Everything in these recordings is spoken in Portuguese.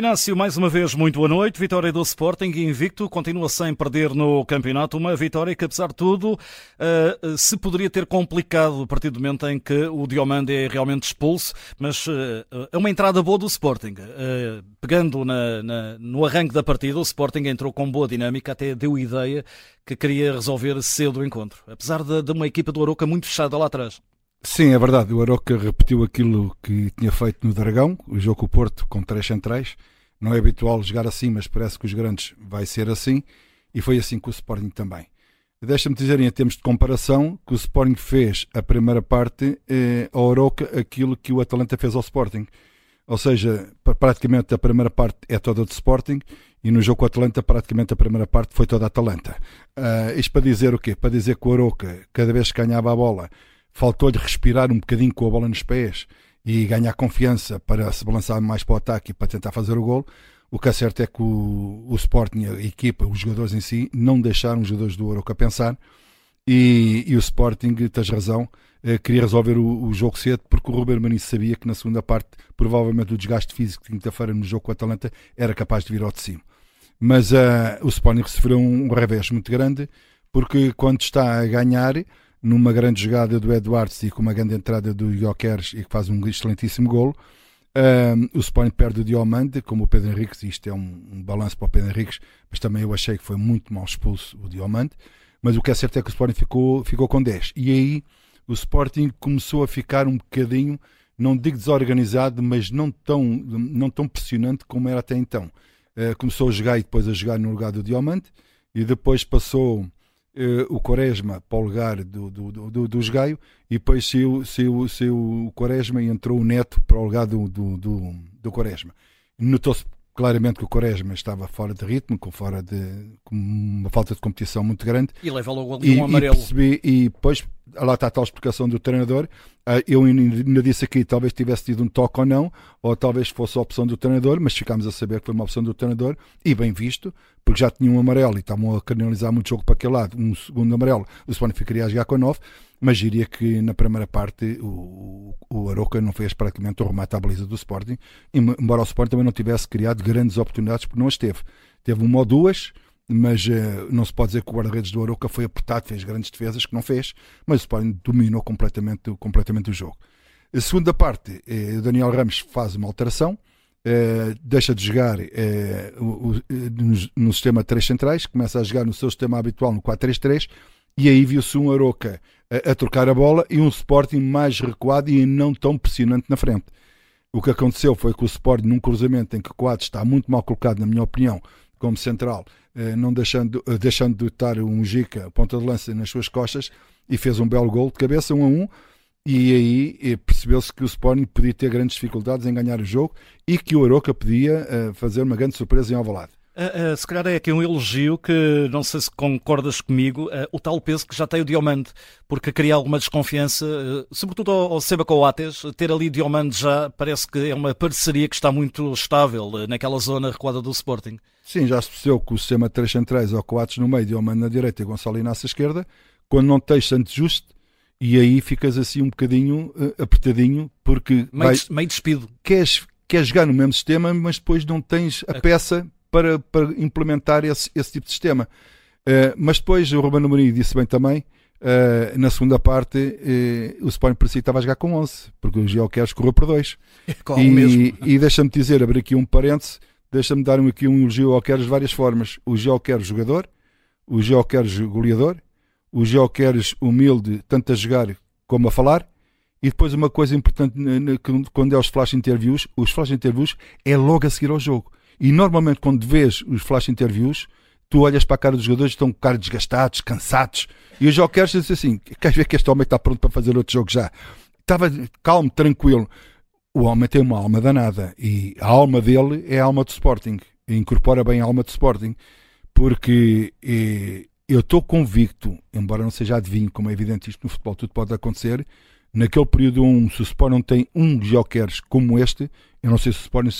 Inácio, mais uma vez, muito boa noite. Vitória do Sporting invicto, continua sem perder no campeonato. Uma vitória que, apesar de tudo, uh, se poderia ter complicado a partir do momento em que o Diomande é realmente expulso, mas uh, é uma entrada boa do Sporting. Uh, pegando na, na, no arranque da partida, o Sporting entrou com boa dinâmica, até deu ideia que queria resolver cedo o encontro, apesar de, de uma equipa do Aroca muito fechada lá atrás. Sim, é verdade. O Aroca repetiu aquilo que tinha feito no Dragão, o jogo com o Porto com três centrais. Não é habitual jogar assim, mas parece que os grandes vai ser assim. E foi assim com o Sporting também. Deixa-me dizer, em termos de comparação, que o Sporting fez a primeira parte eh, ao Aroca aquilo que o Atalanta fez ao Sporting. Ou seja, praticamente a primeira parte é toda do Sporting e no jogo com o Atalanta, praticamente a primeira parte foi toda Atalanta. Uh, isto para dizer o quê? Para dizer que o Aroca, cada vez que ganhava a bola, faltou-lhe respirar um bocadinho com a bola nos pés e ganhar confiança para se balançar mais para o ataque e para tentar fazer o gol. O que é certo é que o, o Sporting, a equipa, os jogadores em si, não deixaram os jogadores do Aroca pensar e, e o Sporting, tens razão, eh, queria resolver o, o, jogo cedo porque o Ruben Manice sabia que na segunda parte, provavelmente o desgaste físico de quinta-feira no jogo com a Atalanta era capaz de vir ao de cima. Mas uh, o Sporting sofreu um revés muito grande porque quando está a ganhar numa grande jogada do Edwards e com uma grande entrada do Jokeres e que faz um excelentíssimo golo. Um, o Sporting perde o Diomande, como o Pedro Henriques, isto é um, um balanço para o Pedro Henriques, mas também eu achei que foi muito mal expulso o Diomande. Mas o que é certo é que o Sporting ficou, ficou com 10. E aí o Sporting começou a ficar um bocadinho, não digo desorganizado, mas não tão, não tão pressionante como era até então. Uh, começou a jogar e depois a jogar no lugar do Diamante, e depois passou uh, o Quaresma para o lugar do, do, do, do Esgaio e depois saiu, saiu, saiu o Quaresma e entrou o Neto para o lugar do, do, do, do Quaresma. Notou-se claramente que o Quaresma estava fora de ritmo, com, fora de, com uma falta de competição muito grande. E leva logo ali um amarelo. E, percebi, e depois, lá está a tal explicação do treinador, ah, eu ainda disse aqui, talvez tivesse tido um toque ou não, ou talvez fosse a opção do treinador, mas ficámos a saber que foi uma opção do treinador, e bem visto, porque já tinha um amarelo e estavam a canalizar muito jogo para aquele lado, um segundo amarelo, o Sporting ficaria a jogar com 9, mas diria que na primeira parte o, o Aroca não fez praticamente o remate à baliza do Sporting, embora o Sporting também não tivesse criado grandes oportunidades, porque não as teve. Teve uma ou duas, mas uh, não se pode dizer que o guarda-redes do Aroca foi apertado, fez grandes defesas, que não fez, mas o Sporting dominou completamente, completamente o jogo. A segunda parte, eh, o Daniel Ramos faz uma alteração, eh, deixa de jogar o, no, no, sistema 3 centrais, começa a jogar no seu sistema habitual no 4-3-3, e aí viu-se um Aroca a, a, trocar a bola e um Sporting mais recuado e não tão pressionante na frente. O que aconteceu foi que o Sporting, num cruzamento em que o quadro está muito mal colocado, na minha opinião, como central, eh, não deixando, eh, deixando de estar um Gica, ponta de lança, nas suas costas, e fez um belo gol de cabeça, um a um, e aí eh, percebeu-se que o Sporting podia ter grandes dificuldades em ganhar o jogo e que o Aroca podia fazer uma grande surpresa em Alvalade. Uh, uh, se calhar é aqui um elogio que não sei se concordas comigo, uh, o tal peso que já tem o Diomande, porque cria alguma desconfiança, sobretudo ao, ao Seba Coates, ter ali Diomande já parece que é uma parceria que está muito estável naquela zona recuada do Sporting. Sim, já se percebeu que o sistema de três centrais ou Coates no meio, Diomande na direita e Gonçalo Inácio à esquerda, quando não tens Santos Justo, e aí ficas assim um bocadinho apertadinho, porque meio, vai, meio despido. Queres, queres jogar no mesmo sistema, mas depois não tens a peça para, para implementar esse, esse tipo de sistema. Uh, mas depois o Romano Amorim disse bem também, uh, na segunda parte, uh, o Sporting por si estava a jogar com 11, porque o Geoqueres correu por 2. e, e deixa-me dizer, abrir aqui um parêntese, deixa-me dar aqui um elogio ao Queres de várias formas. O Geoqueres jogador, o Geoqueres goleador, o Geoqueres humilde, tanto a jogar como a falar, e depois uma coisa importante quando é os flash interviews, os flash interviews é logo a seguir ao jogo. E normalmente, quando vês os flash interviews, tu olhas para a cara dos jogadores, estão com cara desgastados, cansados. E o João Queres diz assim: queres ver que este homem está pronto para fazer outro jogo já? Estava calmo, tranquilo. O homem tem uma alma danada e a alma dele é a alma do Sporting. Incorpora bem a alma do Sporting, porque e, eu estou convicto, embora não seja adivinho, como é evidente isto no futebol, tudo pode acontecer. Naquele período 1, um, se o Sporting tem um Jokeres como este, eu não sei se o Sporting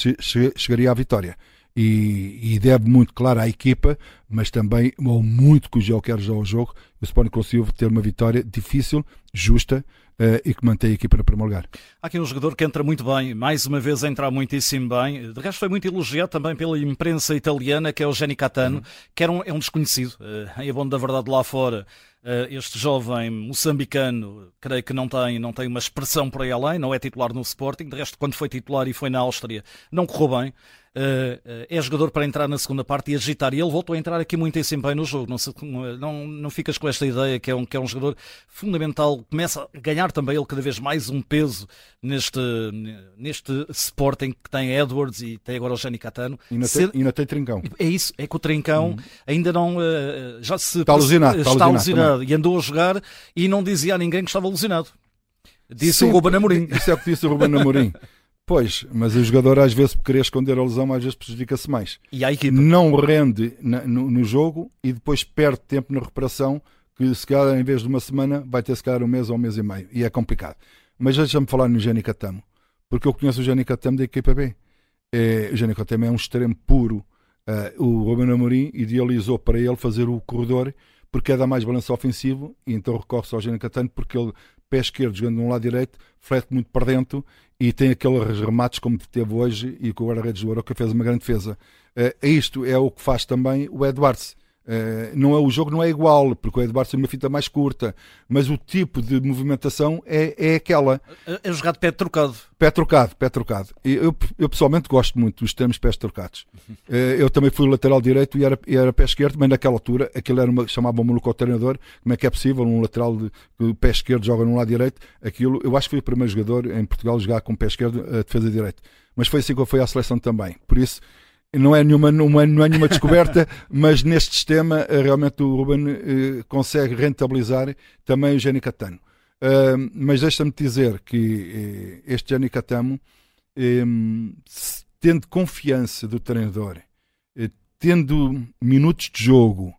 chegaria à vitória. E, e deve muito, claro, à equipa, mas também ao muito que o Gel quer jogar ao jogo. O Sporting conseguiu ter uma vitória difícil, justa, Uh, e que mantém a equipa no primeiro lugar. Há aqui um jogador que entra muito bem, mais uma vez entra muitíssimo bem. De resto, foi muito elogiado também pela imprensa italiana, que é o Jenny Catano, uhum. que era um, é um desconhecido. Uh, é bom da verdade lá fora. Uh, este jovem moçambicano, creio que não tem, não tem uma expressão por aí além, não é titular no Sporting. De resto, quando foi titular e foi na Áustria, não correu bem. Uh, é jogador para entrar na segunda parte e agitar. E ele voltou a entrar aqui muito em bem no jogo. Não, se, não, não ficas com esta ideia que é, um, que é um jogador fundamental. Começa a ganhar também ele cada vez mais um peso neste, neste Sporting que tem Edwards e tem agora o Jani Catano. E ainda, tem, ainda tem Trincão. É isso, é que o Trincão uhum. ainda não. Uh, já se. Está alucinado. Está, está alucinado e andou a jogar e não dizia a ninguém que estava alucinado. Disse Sim, o Ruben Amorim. Isso é o que disse o Ruben Amorim. Pois, mas o jogador às vezes por querer esconder a lesão, às vezes prejudica-se mais. E a equipa? Não rende na, no, no, jogo e depois perde tempo na recuperação, que se calhar em vez de uma semana vai ter se calhar um mês ou um mês e meio. E é complicado. Mas deixa-me falar no Jenny Catamo, porque eu conheço o Jenny Catamo da equipa B. É, o Jenny Catamo é um extremo puro. Uh, o Ruben Amorim idealizou para ele fazer o corredor porque é dar mais balanço ofensivo e então recorre-se ao Jenny Catano porque ele pé esquerdo jogando de um lado direito, flete muito para dentro e tem aqueles remates como teve hoje e com o guarda-redes do Aroca fez uma grande defesa. Uh, isto é o que faz também o Edwards. Uh, não é, o jogo não é igual, porque o Edwards tem uma fita mais curta, mas o tipo de movimentação é, é aquela. É, é jogar de pé trocado. Pé trocado, pé trocado. Eu, eu pessoalmente gosto muito dos termos pés trocados. Uh, eu também fui lateral direito e era, e era pé esquerdo, mas naquela altura aquilo era uma, chamava maluco ao treinador. Como é que é possível um lateral de, de pé esquerdo joga no lado direito? Aquilo, eu acho que foi o primeiro jogador em Portugal a jogar com pé esquerdo a defesa direito. Mas foi assim que foi à seleção também. Por isso não é nenhuma, não é, é nenhuma descoberta, mas neste sistema eh, realmente o Ruben eh, consegue rentabilizar também o Jenny Catano. Mas deixa-me dizer que eh, este Jenny Catamo, eh, tendo confiança do treinador, tendo minutos de jogo,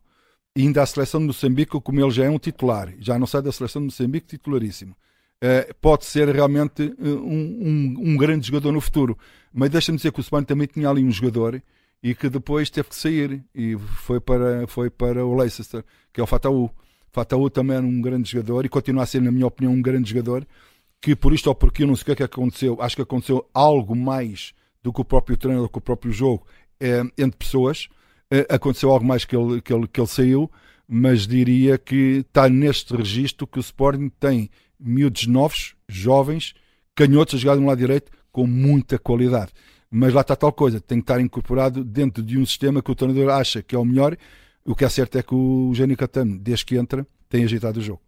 ainda a seleção de Moçambique, como ele já é um titular, já não sai da seleção de Moçambique titularíssimo, uh, pode ser realmente um, um, um, grande jogador no futuro. Mas deixa-me dizer que o Sporting também tinha ali um jogador e que depois teve que sair e foi para, foi para o Leicester, que é o Fataú. Fataú também era um grande jogador e continua a ser, na minha opinião, um grande jogador. Que por isto ou por aquilo, não sei o que é que aconteceu, acho que aconteceu algo mais do que o próprio treino, do que o próprio jogo é, entre pessoas. É, aconteceu algo mais que ele, que, ele, que ele saiu, mas diria que está neste registro que o Sporting tem miúdos novos, jovens, canhotos a jogar de um lado direito com muita qualidade. Mas lá está tal coisa, tem que estar incorporado dentro de um sistema que o treinador acha que é o melhor. O que é certo é que o Gênio Catano, desde que entra, tem agitado o jogo.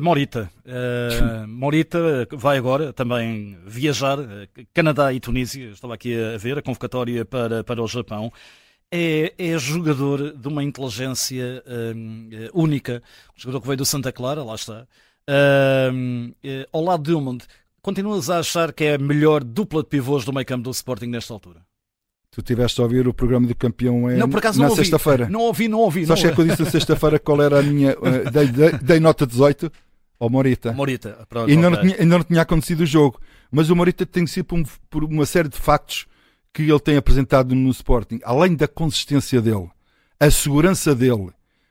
Morita. Uh, Morita vai agora também viajar, uh, Canadá e Tunísia. Estava aqui a ver a convocatória para, para o Japão. É, é jogador de uma inteligência única. Um jogador que veio do Santa Clara, lá está. Uh, ao lado de Dilmond, continuas a achar que é a melhor dupla de pivôs do meio campo do Sporting nesta altura? Tu tiveste a ouvir o programa do campeão é não, por acaso na sexta-feira. Não ouvi, não ouvi. Só achei que eu disse na sexta-feira qual era a minha. Uh, dei, dei, dei, nota 18 ao Morita. Morita, pronto. E ainda, okay. não tinha, ainda não tinha acontecido o jogo. Mas o Morita tem sido por, por uma série de factos que ele tem apresentado no Sporting. Além da consistência dele, a segurança dele,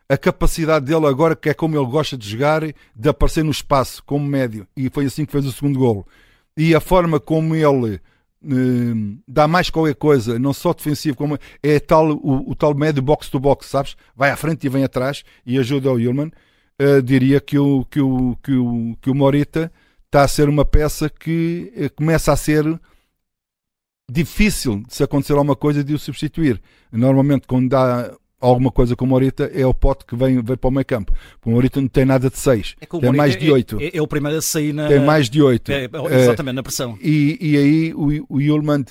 a capacidade dele agora, que é como ele gosta de jogar, de aparecer no espaço como médio. E foi assim que fez o segundo golo. E a forma como ele eh, dá mais qualquer coisa, não só defensivo, como é tal, o, o tal médio box-to-box, sabes? Vai à frente e vem atrás e ajuda o Hillman. Uh, diria que o, que, o, que, o, que o Morita está a ser uma peça que uh, começa a ser difícil se acontecer alguma coisa de o substituir. Normalmente, quando dá alguma coisa com o Morita é o pote que vem, vem para o meio campo. O Morita não tem nada de 6, é tem mais de 8. É, é, é, o primeiro a sair na. Tem mais de 8. É, é, exatamente, na pressão. E, e aí o, o Yulman,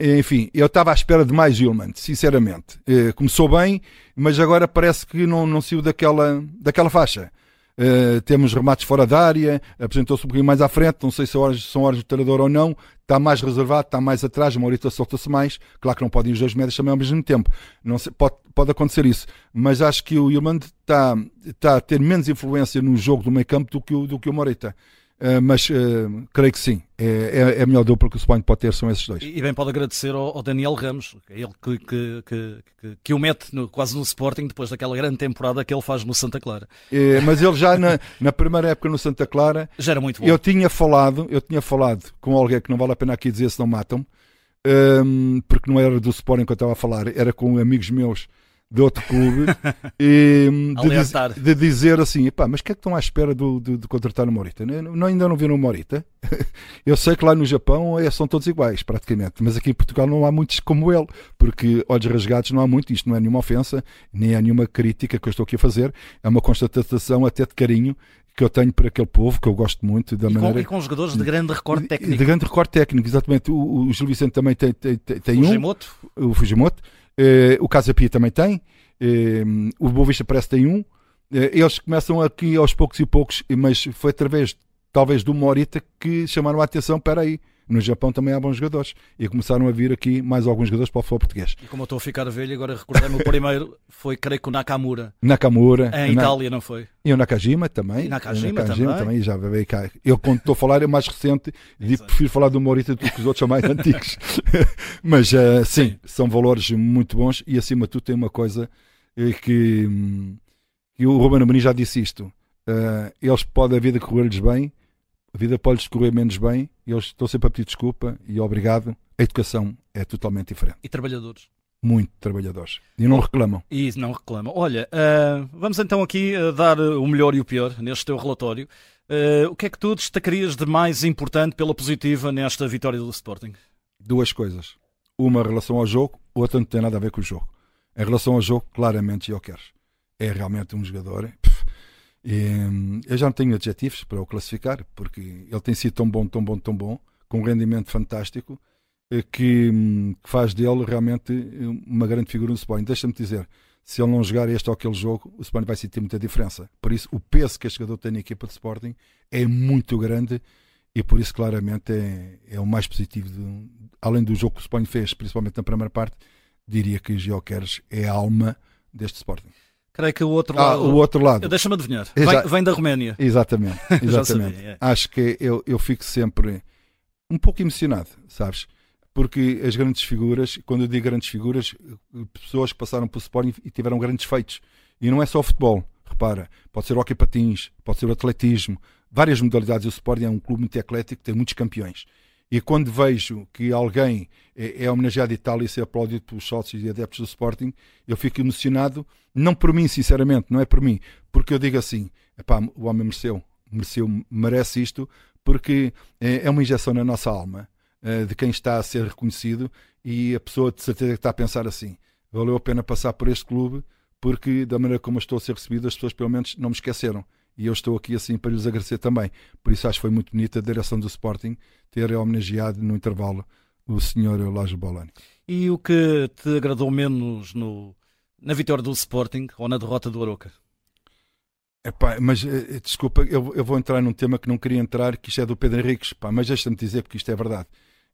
enfim, eu estava à espera de mais Yulman, sinceramente. Eh, começou bem, mas agora parece que não, não saiu daquela, daquela faixa. Uh, temos remates fora da área, apresentou-se um bocadinho mais à frente, não sei se são horas de treinador ou não, está mais reservado, está mais atrás, Maurita solta-se mais, claro que não podem os dois médios também ao mesmo tempo, não sei, pode, pode acontecer isso, mas acho que o Ilmand está, está a ter menos influência no jogo do meio campo do que o, do que o Morita. Uh, mas uh, creio que sim, é, é, é, a melhor dupla que o Sporting pode ter, são esses dois. E, bem pode agradecer ao, ao Daniel Ramos, é ele que, que, que, que o mete no, quase no Sporting depois daquela grande temporada que ele faz no Santa Clara. É, mas ele já na, na, primeira época no Santa Clara já era muito bom. Eu tinha falado, eu tinha falado com alguém que não vale a pena aqui dizer se não matam, um, porque não era do Sporting que eu estava a falar, era com amigos meus de outro clube e, de, de, dizer assim, pá, mas o que é que estão à espera do, de, de contratar o Morita? Não, ainda não viram o Morita? Eu sei que lá no Japão é, são todos iguais, praticamente, mas aqui em Portugal não há muitos como ele, porque olhos rasgados não há muito, isto não é nenhuma ofensa, nem é nenhuma crítica que eu estou aqui a fazer, é uma constatação até de carinho que eu tenho para aquele povo, que eu gosto muito da e maneira... Com, e com jogadores de grande recorde técnico. De grande recorde técnico, exatamente. O, o Gil Vicente também tem, tem, tem um. Fujimoto. O Fujimoto. Uh, o Casa Pia também tem. Uh, o Boa Vista parece que tem um. Uh, eles começam aqui aos poucos e poucos, mas foi através, talvez, do Morita que chamaram a atenção. Espera aí, no Japão também há bons jogadores. E começaram a vir aqui mais alguns jogadores para o futebol português. E como eu estou a ficar velho, agora recordei-me o primeiro foi, creio que o Nakamura. Nakamura. Em na... Itália, não foi? E o Nakajima também. E Nakajima, Nakajima também. também. Já veio cá. Eu, quando estou a falar, é mais recente e prefiro falar do Morita do que os outros são mais antigos. Mas, uh, sim, sim, são valores muito bons e, acima de tudo, tem uma coisa eh, que, que o Ruben Amorim já disse isto. Uh, eles podem a vida correr-lhes bem, a vida pode-lhes correr menos bem, e eles estão sempre a pedir desculpa e obrigado. A educação é totalmente diferente. E trabalhadores? Muito trabalhadores. E não reclamam. E não reclamam. Olha, uh, vamos então aqui uh, dar o melhor e o pior neste teu relatório. Uh, o que é que tu destacarias de mais importante pela positiva nesta vitória do Sporting? Duas coisas. Uma em relação ao jogo, outra não tem nada a ver com o jogo. Em relação ao jogo, claramente Jokeres é realmente um jogador. Hum, eu já não tenho adjetivos para o classificar, porque ele tem sido tão bom, tão bom, tão bom, com um rendimento fantástico, eh, que, hum, que faz dele realmente uma grande figura no Sporting. Deixa-me dizer, se ele não jogar este ou aquele jogo, o Sporting vai sentir muita diferença. Por isso, o peso que este jogador tem na equipa de Sporting é muito grande e por isso, claramente, é, é o mais positivo. De, além do jogo que o Sporting fez, principalmente na primeira parte, diria que Geoqueres é a alma deste Sporting. Creio que o outro ah, lado. O outro lado. Deixa-me adivinhar. Vem, vem, da Roménia. Exatamente. exatamente. sabia, é. Acho que eu, eu fico sempre um pouco emocionado, sabes? Porque as grandes figuras, quando eu digo grandes figuras, pessoas que passaram pelo Sporting e tiveram grandes feitos. E não é só o futebol. Repara, pode ser o hockey patins, pode ser o atletismo, várias modalidades. O Sporting é um clube muito eclético, tem muitos campeões. E quando vejo que alguém é, é homenageado e tal e ser aplaudido pelos sócios e adeptos do Sporting, eu fico emocionado, não por mim, sinceramente, não é por mim, porque eu digo assim: epá, o homem mereceu, mereceu, merece isto, porque é, é uma injeção na nossa alma é, de quem está a ser reconhecido e a pessoa de certeza que está a pensar assim: valeu a pena passar por este clube, porque da maneira como eu estou a ser recebido, as pessoas pelo menos não me esqueceram e eu estou aqui assim para lhes agradecer também. Por isso acho que foi muito bonita a direção do Sporting ter homenageado no intervalo o senhor Lajo Bolani. E o que te agradou menos no, na vitória do Sporting ou na derrota do Aroca? Epá, mas eh, desculpa, eu, eu, vou entrar num tema que não queria entrar, que isto é do Pedro Henriques, pá, mas deixa-me dizer porque isto é verdade.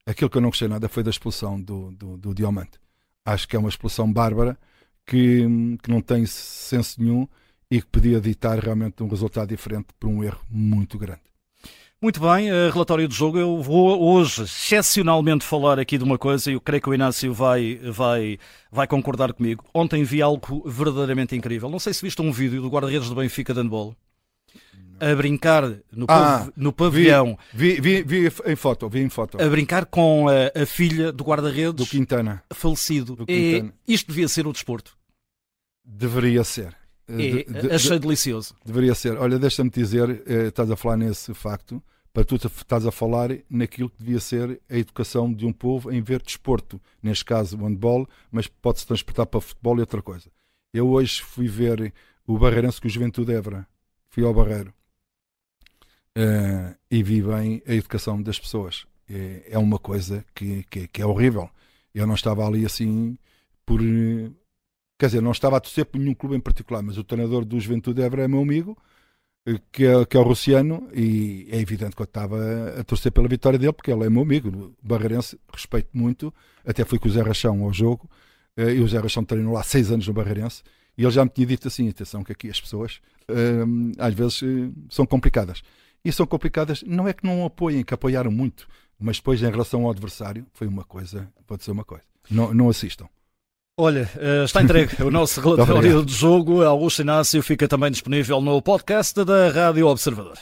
Aquilo que eu não gostei nada foi da expulsão do, do, do Diamante. Acho que é uma expulsão bárbara que, que não tem senso nenhum e que podia ditar realmente um resultado diferente por um erro muito grande. Muito bem, uh, relatório do jogo. Eu vou hoje excepcionalmente falar aqui de uma coisa e eu creio que o Inácio vai, vai, vai concordar comigo. Ontem vi algo verdadeiramente incrível. Não sei se viste um vídeo do guarda-redes do Benfica de handball a brincar no, ah, pav no pavilhão. Vi, vi, vi, em foto, vi em foto. A brincar com a, a filha do guarda-redes do Quintana. Falecido. Do Quintana. E isto devia ser o desporto. Deveria ser. É, de, de, achei delicioso. Deveria ser. Olha, deixa-me dizer, eh, estás a falar nesse facto, para tu estás a falar naquilo que devia ser a educação de um povo em ver desporto, neste caso o handball, mas pode-se transportar para futebol e outra coisa. Eu hoje fui ver o Barreirense com o Juventude Évora. Fui ao Barreiro. Uh, e vi bem a educação das pessoas. É, é uma coisa que, que, que, é horrível. Eu não estava ali assim por Quer dizer, não estava a torcer por nenhum clube em particular, mas o treinador do Juventude Évora é meu amigo, eh, que é, que é o Russiano, e é evidente que eu estava a torcer pela vitória dele, porque ele é meu amigo, Barreirense, respeito muito, até fui com o Zé Rachão ao jogo, eh, e o Zé Rachão treinou lá seis anos no Barreirense, e ele já me tinha dito assim, atenção que aqui as pessoas ehm, às vezes eh, são complicadas. e são complicadas. Não é que não apoiem, que apoiaram muito, mas depois em relação ao adversário foi uma coisa, pode ser uma coisa. Não, não assistam. Olha, eh, está entregue o nosso relatório de jogo. Augusto Inácio fica também disponível no podcast da Rádio Observador.